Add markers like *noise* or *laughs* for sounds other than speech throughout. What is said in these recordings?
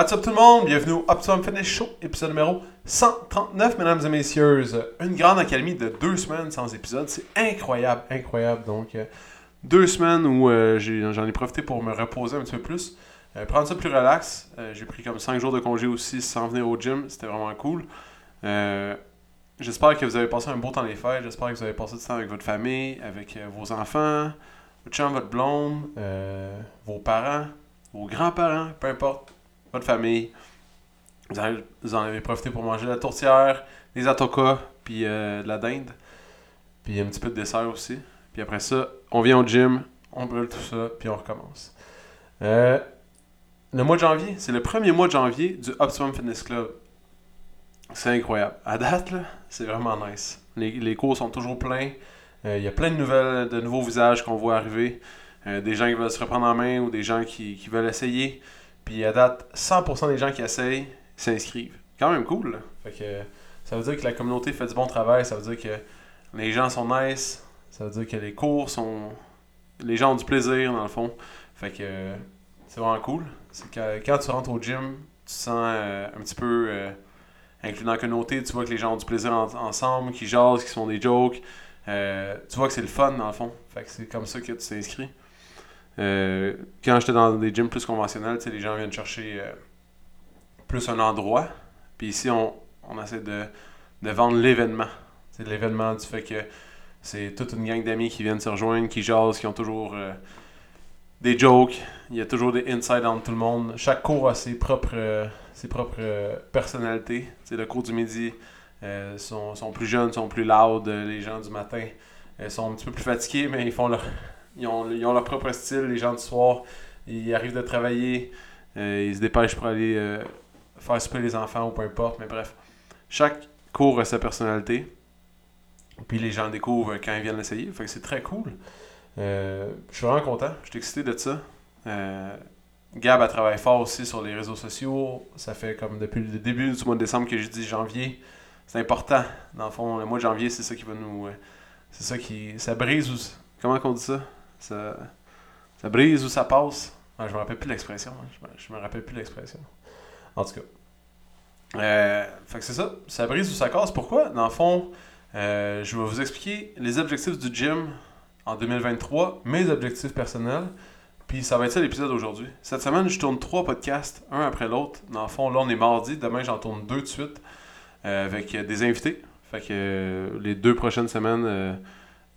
What's up tout le monde? Bienvenue au Optimum Fitness Show, épisode numéro 139, mesdames et messieurs. Une grande accalmie de deux semaines sans épisode. C'est incroyable, incroyable. Donc, euh, deux semaines où euh, j'en ai, profité pour me reposer un petit peu plus. Euh, prendre ça plus relax. J'ai pris comme cinq jours de congé aussi sans venir au gym. C'était vraiment cool. J'espère que vous avez passé un beau temps des fêtes. J'espère que vous avez passé du temps avec votre famille, avec vos enfants, votre chum, votre blonde, vos parents, vos grands-parents, peu importe votre famille. Vous, en avez profité pour manger de la tourtière, des atokas, puis euh, de la dinde. Puis un petit peu de dessert aussi. Puis après ça, on vient au gym, on brûle tout ça, puis on recommence. Euh, le mois de janvier, c'est le premier mois de janvier du Optimum Fitness Club. C'est incroyable. À date, c'est vraiment nice. Les, cours sont toujours pleins. Euh, Il y a plein de nouvelles, de nouveaux visages qu'on voit arriver. Des gens qui veulent se reprendre en main ou des gens qui veulent essayer. Puis à date, 100% des gens qui essayent s'inscrivent. Quand même cool. Fait que ça veut dire que la communauté fait du bon travail. Ça veut dire que les gens sont nice. Ça veut dire que les cours sont. Les gens ont du plaisir dans le fond. Fait que c'est vraiment cool. C'est que quand tu rentres au gym, tu sens euh, un petit peu euh, inclus dans la communauté. Tu vois que les gens ont du plaisir en- ensemble, qui jasent, qui font des jokes. Euh, tu vois que c'est le fun dans le fond. Fait que c'est comme ça que tu t'inscris. Euh, quand j'étais dans des gyms plus conventionnels, les gens viennent chercher euh, plus un endroit. Puis ici, on, essaie de, vendre l'événement. C'est l'événement du fait que c'est toute une gang d'amis qui viennent se rejoindre, qui jasent, qui ont toujours euh, des jokes. Il y a toujours des insides entre tout le monde. Chaque cours a ses propres, ses propres personnalités. Le cours du midi. sont, sont plus jeunes, sont plus loud. Les gens du matin sont un petit peu plus fatigués, mais ils font leur, ils ont, ils ont leur propre style. Les gens du soir, ils arrivent de travailler, euh, ils se dépêchent pour aller euh, faire souper les enfants ou peu importe. Mais bref, chaque cours a sa personnalité. Puis les gens découvrent quand ils viennent l'essayer. Fait que c'est très cool. Euh, je suis vraiment content. Je suis excité de ça. Euh, Gab, elle travaille fort aussi sur les réseaux sociaux. Ça fait comme depuis le début du mois de décembre que je dis janvier. C'est important. Dans le fond, le mois de janvier, c'est ça qui va nous. c'est ça qui. Ça brise. Comment qu'on dit ça? Ça, ça brise ou ça passe Je me rappelle plus l'expression. hein. Je me, rappelle plus l'expression. En tout cas. Euh, fait que c'est ça. Ça brise ou ça casse. Pourquoi? Dans le fond, euh, je vais vous expliquer les objectifs du gym en 2023, mes objectifs personnels. Puis ça va être ça l'épisode d'aujourd'hui. Cette semaine, je tourne trois podcasts, un après l'autre. Dans le fond, là, on est mardi. Demain, j'en tourne deux de suite euh, avec des invités. Fait que les deux prochaines semaines,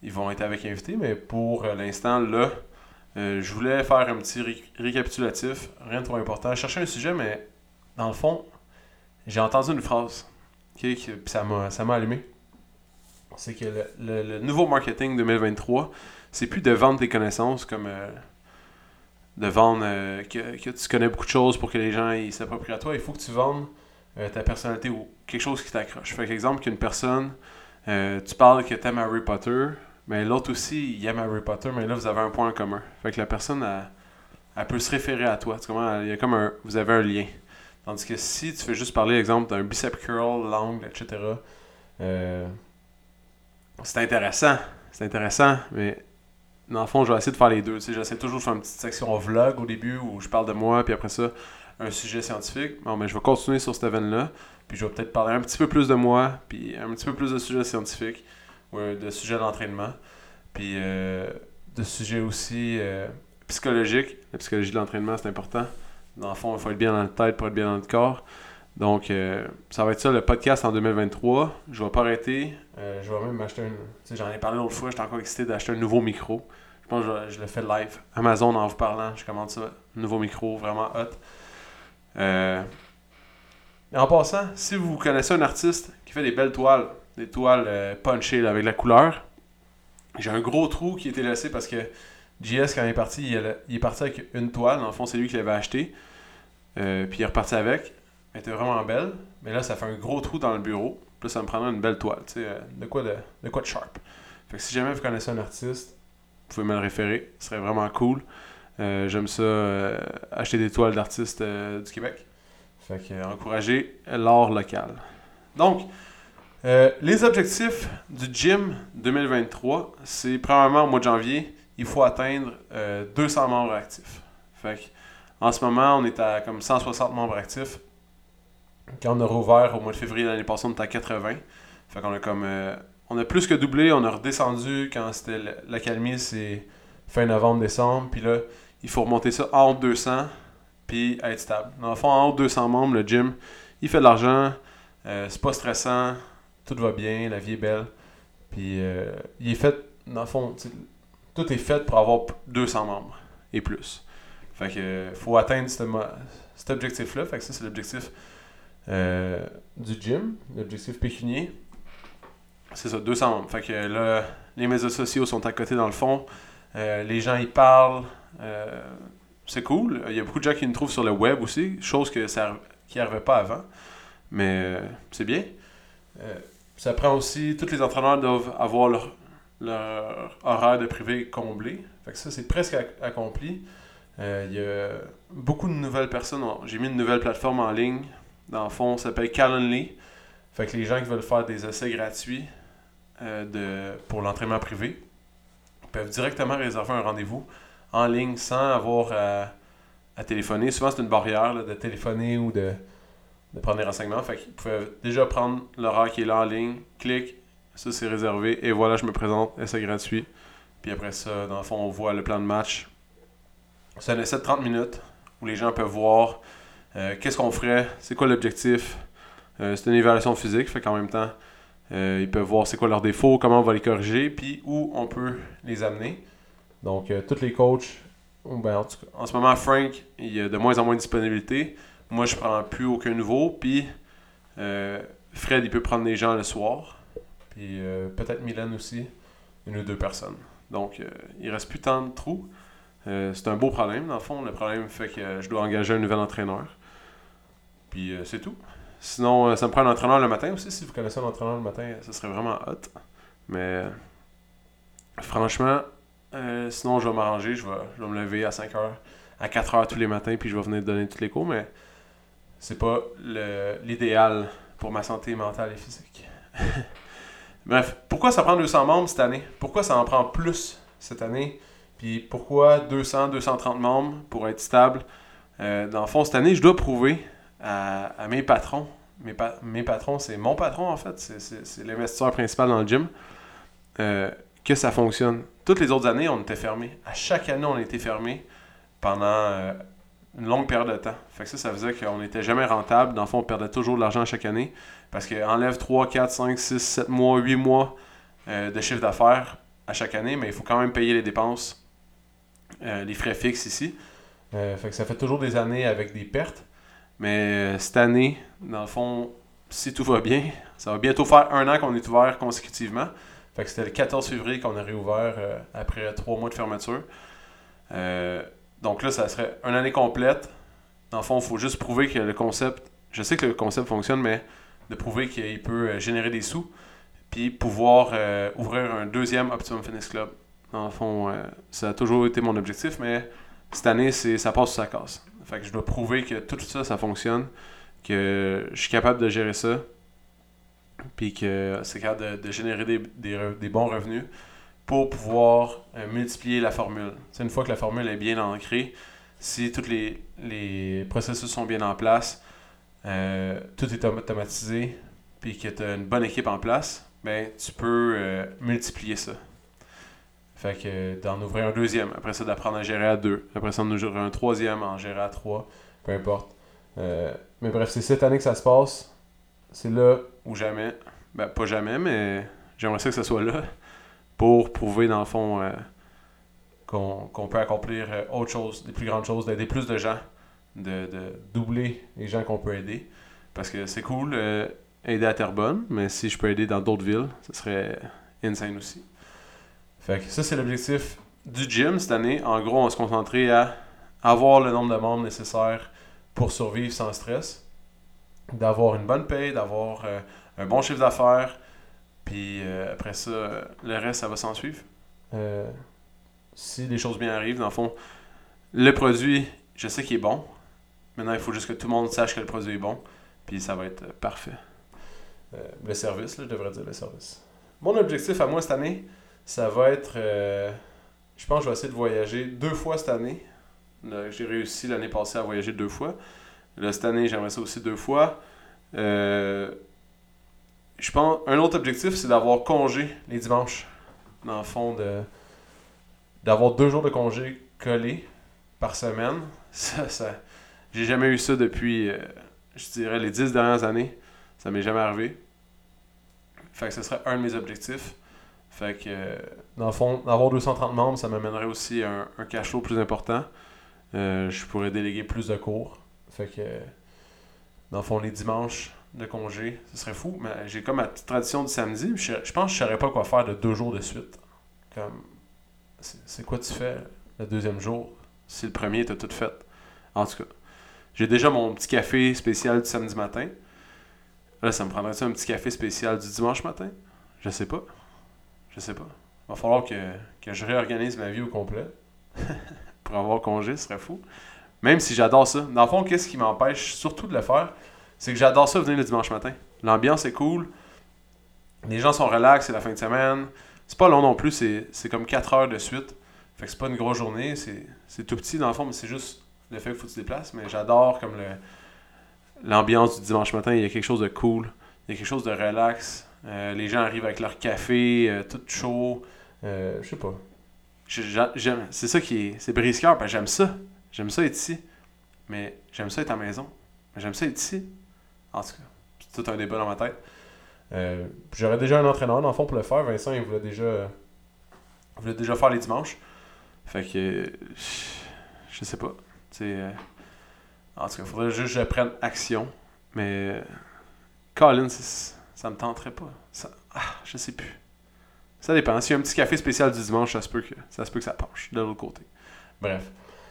ils vont être avec invités. Mais pour euh, l'instant, là, euh, je voulais faire un petit ré- récapitulatif. Rien de trop important. Je cherchais un sujet, mais dans le fond, j'ai entendu une phrase. ok, qui- ça m'a allumé. C'est que le, nouveau marketing 2023, c'est plus de vendre tes connaissances comme euh, de vendre que, que tu connais beaucoup de choses pour que les gens s'approprient à toi. Il faut que tu vendes ta personnalité ou quelque chose qui t'accroche. Fait exemple qu'une personne, tu parles que t'aimes Harry Potter, mais l'autre aussi, il aime Harry Potter, mais là, vous avez un point en commun. Fait que la personne, elle, elle peut se référer à toi. Tu? Il y a comme un, vous avez un lien. Tandis que si tu fais juste parler, exemple, d'un bicep curl, l'angle, etc., euh, c'est intéressant. C'est intéressant, mais dans le fond, je vais essayer de faire les deux. Tu sais, J'essaie toujours de faire une petite section vlog au début où je parle de moi, puis après ça, un sujet scientifique. Bon, mais je vais continuer sur cette veine-là. Puis je vais peut-être parler un petit peu plus de moi, puis un petit peu plus de sujets scientifiques, de sujets d'entraînement, puis euh, de sujets aussi euh, psychologiques. La psychologie de l'entraînement, c'est important. Dans le fond, il faut être bien dans la tête pour être bien dans le corps. Donc, euh, ça va être ça le podcast en 2023. Je vais pas arrêter. Euh, je vais même m'acheter un. Tu sais, j'en ai parlé l'autre fois, j'étais encore excité d'acheter un nouveau micro. Je pense que je, le fais live. Amazon, en vous parlant, je commande ça. Nouveau micro, vraiment hot. Euh, et en passant, si vous connaissez un artiste qui fait des belles toiles, des toiles euh, punchées avec la couleur, j'ai un gros trou qui été laissé parce que JS, quand il est parti, il, est parti avec une toile. Dans le fond, c'est lui qui l'avait acheté. Euh, puis il est reparti avec. Elle était vraiment belle. Mais là, ça fait un gros trou dans le bureau. Puis là, ça me prendrait une belle toile, euh, de quoi de, de quoi de sharp. Fait que si jamais vous connaissez un artiste, vous pouvez me le référer. Ce serait vraiment cool. J'aime ça, acheter des toiles d'artistes du Québec. Fait que encourager l'art local. Donc, les objectifs du gym 2023, c'est premièrement au mois de janvier, il faut atteindre 200 membres actifs. Fait en ce moment, on est à comme 160 membres actifs. Quand on a rouvert au mois de février l'année passée, on était à 80. Fait qu'on a comme on a plus que doublé, on a redescendu quand c'était l'accalmie, c'est fin novembre-décembre. Puis là, il faut remonter ça en haut de 200, puis être stable. Dans le fond, en haut de 200 membres, le gym, il fait de l'argent, euh, c'est pas stressant, tout va bien, la vie est belle. Puis euh, il est fait, dans le fond, tout est fait pour avoir 200 membres et plus. Fait que faut atteindre cet objectif-là. Fait que ça, c'est l'objectif euh, du gym, l'objectif pécunier. C'est ça, 200 membres. Fait que là, les médias sociaux sont à côté dans le fond. Euh, les gens y parlent. Euh, c'est cool. Il y a beaucoup de gens qui nous trouvent sur le web aussi, chose que ça, qui n'arrivait pas avant. Mais c'est bien. Ça prend aussi. Tous les entraîneurs doivent avoir leur, horaire de privé comblé. Fait que ça, c'est presque accompli. Il y a beaucoup de nouvelles personnes. J'ai mis une nouvelle plateforme en ligne. Dans le fond, ça s'appelle Calendly. Fait que les gens qui veulent faire des essais gratuits, euh, de, pour l'entraînement privé peuvent directement réserver un rendez-vous en ligne sans avoir à, téléphoner. Souvent, c'est une barrière de téléphoner ou de, prendre des renseignements. Fait qu'ils peuvent déjà prendre l'horaire qui est là en ligne, clic, ça c'est réservé, et voilà, je me présente, essai gratuit. Puis après ça, dans le fond, on voit le plan de match. C'est un essai de 30 minutes où les gens peuvent voir euh, qu'est-ce qu'on ferait, c'est quoi l'objectif. Euh, c'est une évaluation physique, fait qu'en même temps, euh, ils peuvent voir c'est quoi leurs défauts, comment on va les corriger, puis où on peut les amener. Donc, tous les coachs, ben, en, tout cas, en, ce moment, Frank, il y a de moins en moins de disponibilité. Moi, je prends plus aucun nouveau. Puis, euh, Fred, il peut prendre des gens le soir. Puis, peut-être Milan aussi, une ou deux personnes. Donc, il reste plus tant de trous. c'est un beau problème, dans le fond. Le problème fait que je dois engager un nouvel entraîneur. Puis, c'est tout. Sinon, euh, ça me prend un entraîneur le matin aussi. Si vous connaissez un entraîneur le matin, ça serait vraiment hot. Mais franchement, euh, sinon, je vais m'arranger. Je vais, je vais me lever à 5 heures, à 4 heures tous les matins, puis je vais venir donner tous les cours. Mais c'est pas l'idéal pour ma santé mentale et physique. *laughs* Bref, pourquoi ça prend 200 membres cette année? Pourquoi ça en prend plus cette année? Puis pourquoi 200, 230 membres pour être stable? Euh, Dans le fond, cette année, je dois prouver à, mes patrons. Mes, patrons, c'est mon patron en fait, c'est l'investisseur principal dans le gym, euh, que ça fonctionne. Toutes les autres années, on était fermé. À chaque année, on était fermé pendant euh, une longue période de temps. Fait que ça, ça faisait qu'on n'était jamais rentable. Dans le fond, on perdait toujours de l'argent chaque année. Parce qu'enlève 3, 4, 5, 6, 7 mois, 8 mois euh, de chiffre d'affaires à chaque année, mais il faut quand même payer les dépenses, les frais fixes ici. fait que ça fait toujours des années avec des pertes. Mais euh, cette année, dans le fond, si tout va bien, ça va bientôt faire un an qu'on est ouvert consécutivement. Fait que c'était le 14 février qu'on a réouvert euh, après trois mois de fermeture. Euh, donc là, ça serait une année complète. Dans le fond, il faut juste prouver que le concept, je sais que le concept fonctionne, mais de prouver qu'il peut générer des sous, puis pouvoir ouvrir un deuxième Optimum Fitness Club. Dans le fond, ça a toujours été mon objectif, mais cette année, c'est ça passe ou ça casse. Fait que je dois prouver que tout ça, ça fonctionne, que je suis capable de gérer ça, puis que c'est capable de, générer des, bons revenus pour pouvoir euh, multiplier la formule. Une fois que la formule est bien ancrée, si tous les, processus sont bien en place, euh, tout est automatisé, puis que tu as une bonne équipe en place, ben, tu peux euh, multiplier ça. Fait que d'en ouvrir un deuxième, après ça d'apprendre à gérer à deux, après ça d'en ouvrir un troisième, en gérer à trois, peu importe. Mais bref, c'est cette année que ça se passe. C'est là ou jamais. Ben, pas jamais, mais j'aimerais ça que ce soit là pour prouver, dans le fond, euh, qu'on peut accomplir euh, autre chose, des plus grandes choses, d'aider plus de gens, de, doubler les gens qu'on peut aider. Parce que c'est cool aider à Terrebonne, mais si je peux aider dans d'autres villes, ce serait insane aussi. Fait ça, c'est l'objectif du gym cette année. En gros, on va se concentrer à avoir le nombre de membres nécessaires pour survivre sans stress, d'avoir une bonne paye, d'avoir euh, un bon chiffre d'affaires, puis euh, après ça, euh, le reste, ça va s'en suivre. Euh, si les choses bien arrivent, dans le fond, le produit, je sais qu'il est bon. Maintenant, il faut juste que tout le monde sache que le produit est bon, puis ça va être parfait. le service, là, je devrais dire le service. Mon objectif à moi cette année, ça va être. je pense que je vais essayer de voyager deux fois cette année. J'ai réussi l'année passée à voyager deux fois. Là, cette année, j'aimerais ça aussi deux fois. Euh, je pense un autre objectif, c'est d'avoir congé les dimanches. Dans le fond, de d'avoir deux jours de congé collés par semaine. *laughs* Ça, j'ai jamais eu ça depuis, euh, je dirais, les dix dernières années. Ça m'est jamais arrivé. Fait que ce serait un de mes objectifs. Fait que, dans le fond, d'avoir 230 membres, ça m'amènerait aussi un, un cash flow plus important. Euh, je pourrais déléguer plus de cours. Fait que, dans le fond, les dimanches de congé, ce serait fou. Mais j'ai comme ma petite tradition du samedi. Je, pense que je saurais pas quoi faire de deux jours de suite. Comme, c'est quoi tu fais le deuxième jour? Si le premier t'as tout fait? En tout cas, j'ai déjà mon petit café spécial du samedi matin. Là, ça me prendrait un petit café spécial du dimanche matin? Je sais pas. Je sais pas. Il va falloir que, que je réorganise ma vie au complet. *laughs* Pour avoir congé, ce serait fou. Même si j'adore ça. Dans le fond, qu'est-ce qui m'empêche surtout de le faire? C'est que j'adore ça venir le dimanche matin. L'ambiance est cool. Les gens sont relax, c'est la fin de semaine. C'est pas long non plus, c'est comme 4 heures de suite. Fait que c'est pas une grosse journée, c'est tout petit dans le fond, mais c'est juste le fait qu'il faut que tu te déplaces. Mais j'adore comme le l'ambiance du dimanche matin, il y a quelque chose de cool, il y a quelque chose de relax. Euh, les gens arrivent avec leur café, euh, tout chaud. Euh, je sais pas. C'est ça qui est. C'est brise-cœur, parce j'aime ça. J'aime ça être ici. Mais j'aime ça être à la maison. Mais j'aime ça être ici. En tout cas, c'est tout un débat dans ma tête. Euh, j'aurais déjà un entraîneur, dans le fond, pour le faire. Vincent, il voulait déjà, voulait déjà faire les dimanches. Fait que, je sais pas. Euh, en tout cas, il faudrait juste que je prenne action. Mais, Colin, ça me tenterait pas. Ça, ah, je sais plus. Ça dépend. S'il y a un petit café spécial du dimanche, ça se peut que ça, se peut que ça penche de l'autre côté. Bref.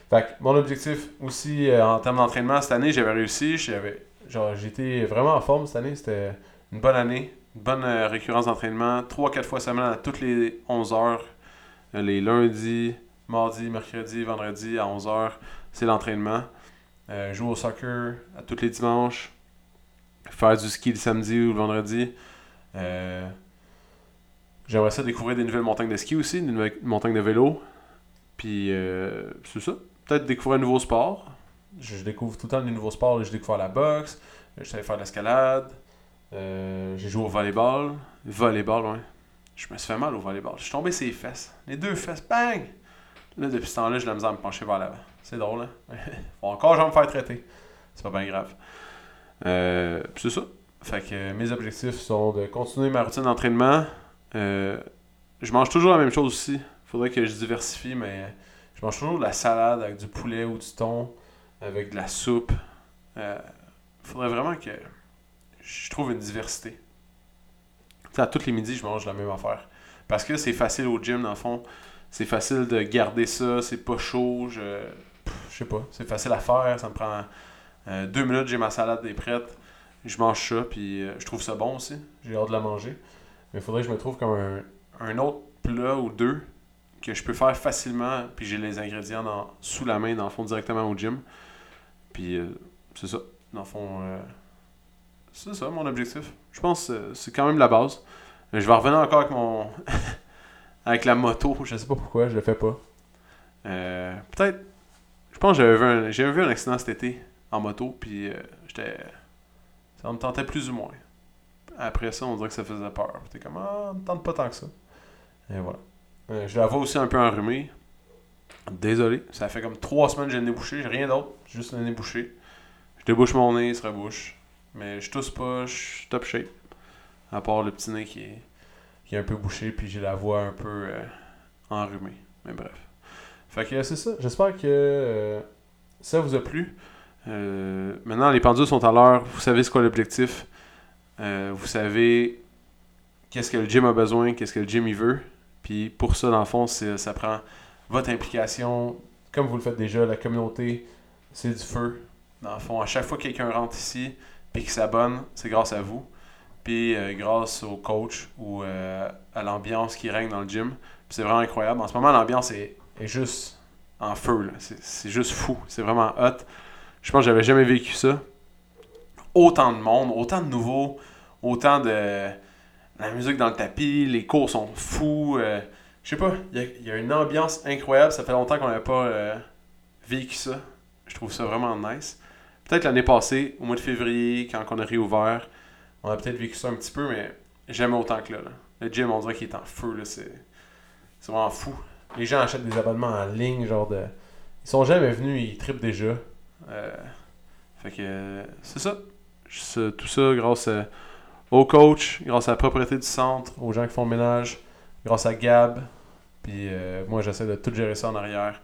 Fait mon objectif aussi euh, en termes d'entraînement cette année, j'avais réussi. J'avais, genre, j'étais vraiment en forme cette année. C'était une bonne année, une bonne euh, récurrence d'entraînement. 3-4 fois semaine à toutes les 11 heures. Euh, les lundis, mardi, mercredi, vendredi à 11 heures, c'est l'entraînement. jouer au soccer à tous les dimanches. Faire du ski le samedi ou le vendredi. J'aimerais ça découvrir des nouvelles montagnes de ski aussi, des nouvelles montagnes de vélo. Puis c'est ça peut-être découvrir un nouveau sport. Je, découvre tout le temps des nouveaux sports. Je découvre la boxe, je savais faire de l'escalade, euh, j'ai joué au volleyball. Volleyball, ouais. Je me suis fait mal au volleyball. Je suis tombé ses fesses. Les deux fesses, bang! Là, depuis ce temps-là, j'ai la misère à me pencher vers l'avant. C'est drôle, hein? *laughs* Faut encore, vais me faire traiter. C'est pas bien grave. Euh, c'est ça. Fait que mes objectifs sont de continuer ma routine d'entraînement. Euh, je mange toujours la même chose aussi. Faudrait que je diversifie, mais je mange toujours de la salade avec du poulet ou du thon, avec de la soupe. Il euh, faudrait vraiment que je trouve une diversité. à tous les midis, je mange la même affaire. Parce que c'est facile au gym, dans le fond. C'est facile de garder ça, c'est pas chaud. Je, sais pas, c'est facile à faire. Ça me prend euh, deux minutes, j'ai ma salade est prête. Je mange ça, puis euh, je trouve ça bon aussi. J'ai hâte de la manger. Mais il faudrait que je me trouve comme un, autre plat ou deux que je peux faire facilement, puis j'ai les ingrédients sous la main, dans le fond, directement au gym. Puis euh, c'est ça. Dans le fond, euh, c'est ça mon objectif. Je pense que c'est quand même la base. Je vais revenir encore avec mon. *laughs* avec la moto. Je sais pas pourquoi, je le fais pas. Euh, peut-être. Je pense que j'avais vu, un, vu un accident cet été en moto, puis j'étais. Ça me tentait plus ou moins. Après ça, on dirait que ça faisait peur. T'es comme, ah, ça me tente pas tant que ça. Et voilà. Euh, je la vois aussi un peu enrhumée. Désolé, ça fait comme trois semaines que j'ai le nez bouché, j'ai rien d'autre, juste le nez bouché. Je débouche mon nez, il se rebouche. Mais je tousse pas, je suis top shape. À part le petit nez qui est, qui est un peu bouché, puis j'ai la voix un peu euh, enrhumée. Mais bref. Fait que c'est ça. J'espère que euh, ça vous a plu. maintenant, les pendules sont à l'heure. Vous savez ce qu'est l'objectif. vous savez qu'est-ce que le gym a besoin, qu'est-ce que le gym il veut. Puis pour ça, dans le fond, ça prend votre implication, comme vous le faites déjà, la communauté, c'est du feu. Dans le fond, à chaque fois que quelqu'un rentre ici et qu'il s'abonne, c'est grâce à vous. puis euh, grâce au coach ou euh, à l'ambiance qui règne dans le gym. Puis c'est vraiment incroyable. En ce moment, l'ambiance est, juste en feu. c'est juste fou. C'est vraiment hot. Je pense que j'avais jamais vécu ça. Autant de monde, autant de nouveaux, autant de la musique dans le tapis, les cours sont fous. euh, je sais pas, il y a, une ambiance incroyable. Ça fait longtemps qu'on n'avait pas euh, vécu ça. Je trouve ça vraiment nice. Peut-être l'année passée, au mois de février, quand on a réouvert, on a peut-être vécu ça un petit peu, mais jamais autant que là. Le gym, on dirait qu'il est en feu. C'est vraiment fou. Les gens achètent des abonnements en ligne, genre de. Ils sont jamais venus, ils trippent déjà. Euh, fait que euh, c'est ça. Tout ça grâce à- au coach, grâce à la propriété du centre, aux gens qui font le ménage, grâce à Gab. Puis euh, moi, j'essaie de tout gérer ça en arrière.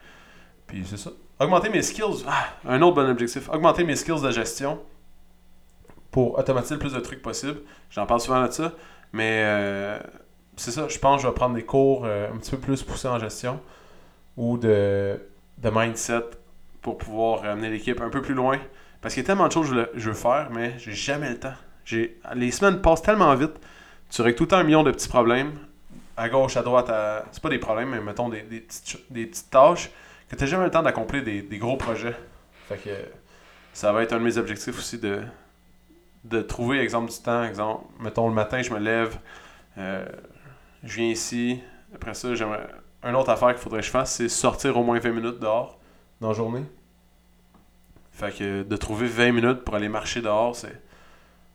Puis c'est ça. Augmenter mes skills. Ah, un autre bon objectif. Augmenter mes skills de gestion pour automatiser le plus de trucs possible. J'en parle souvent de ça. Mais euh, c'est ça. Je pense que je vais prendre des cours euh, un petit peu plus poussés en gestion ou de, de mindset pour pouvoir amener l'équipe un peu plus loin. Parce qu'il y a tellement de choses que je, veux- faire, mais j'ai jamais le temps. Les semaines passent tellement vite. Tu règles tout le temps un million de petits problèmes. À gauche, à droite, c'est pas des problèmes, mais mettons des, petites, tâches que tu n'as jamais le temps d'accomplir des, des gros projets. Fait que ça va être un de mes objectifs aussi de, de trouver, exemple, du temps. Exemple, mettons le matin, je me lève, euh, je viens ici. Après ça, j'aimerais. Une autre affaire qu'il faudrait que je fasse, c'est sortir au moins 20 minutes dehors dans la journée. Fait que de trouver 20 minutes pour aller marcher dehors, c'est.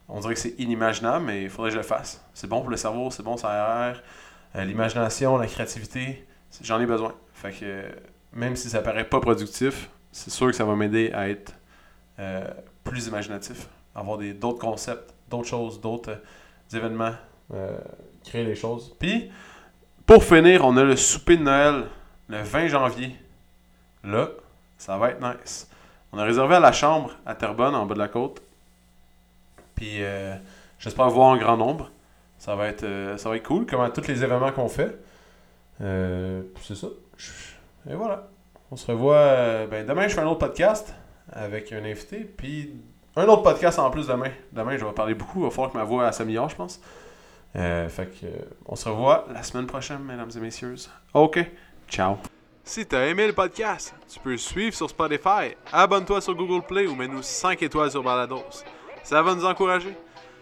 On dirait que c'est inimaginable, mais il faudrait que je le fasse. C'est bon pour le cerveau, c'est bon, ça aère. Euh, L'imagination, la créativité, j'en ai besoin. Fait que euh, même si ça paraît pas productif, c'est sûr que ça va m'aider à être euh, plus imaginatif, avoir des- d'autres concepts, d'autres choses, d'autres événements, créer des choses. Puis, pour finir, on a le souper de Noël le 20 janvier. Là, ça va être nice. On a réservé à la chambre à Terrebonne, en bas de la côte. Puis, j'espère voir un grand nombre. Ça va être, euh, ça va être cool, comme à tous les événements qu'on fait. Euh, c'est ça. Et voilà. On se revoit. euh, ben, demain, je fais un autre podcast avec un invité. Puis un autre podcast en plus demain. Demain, je vais parler beaucoup. Il va falloir que ma voix s'améliore, je pense. Euh, fait que, on se revoit la semaine prochaine, mesdames et messieurs. OK. Ciao. Si t'as aimé le podcast, tu peux le suivre sur Spotify, abonne-toi sur Google Play ou mets-nous 5 étoiles sur Balados. Ça va nous encourager.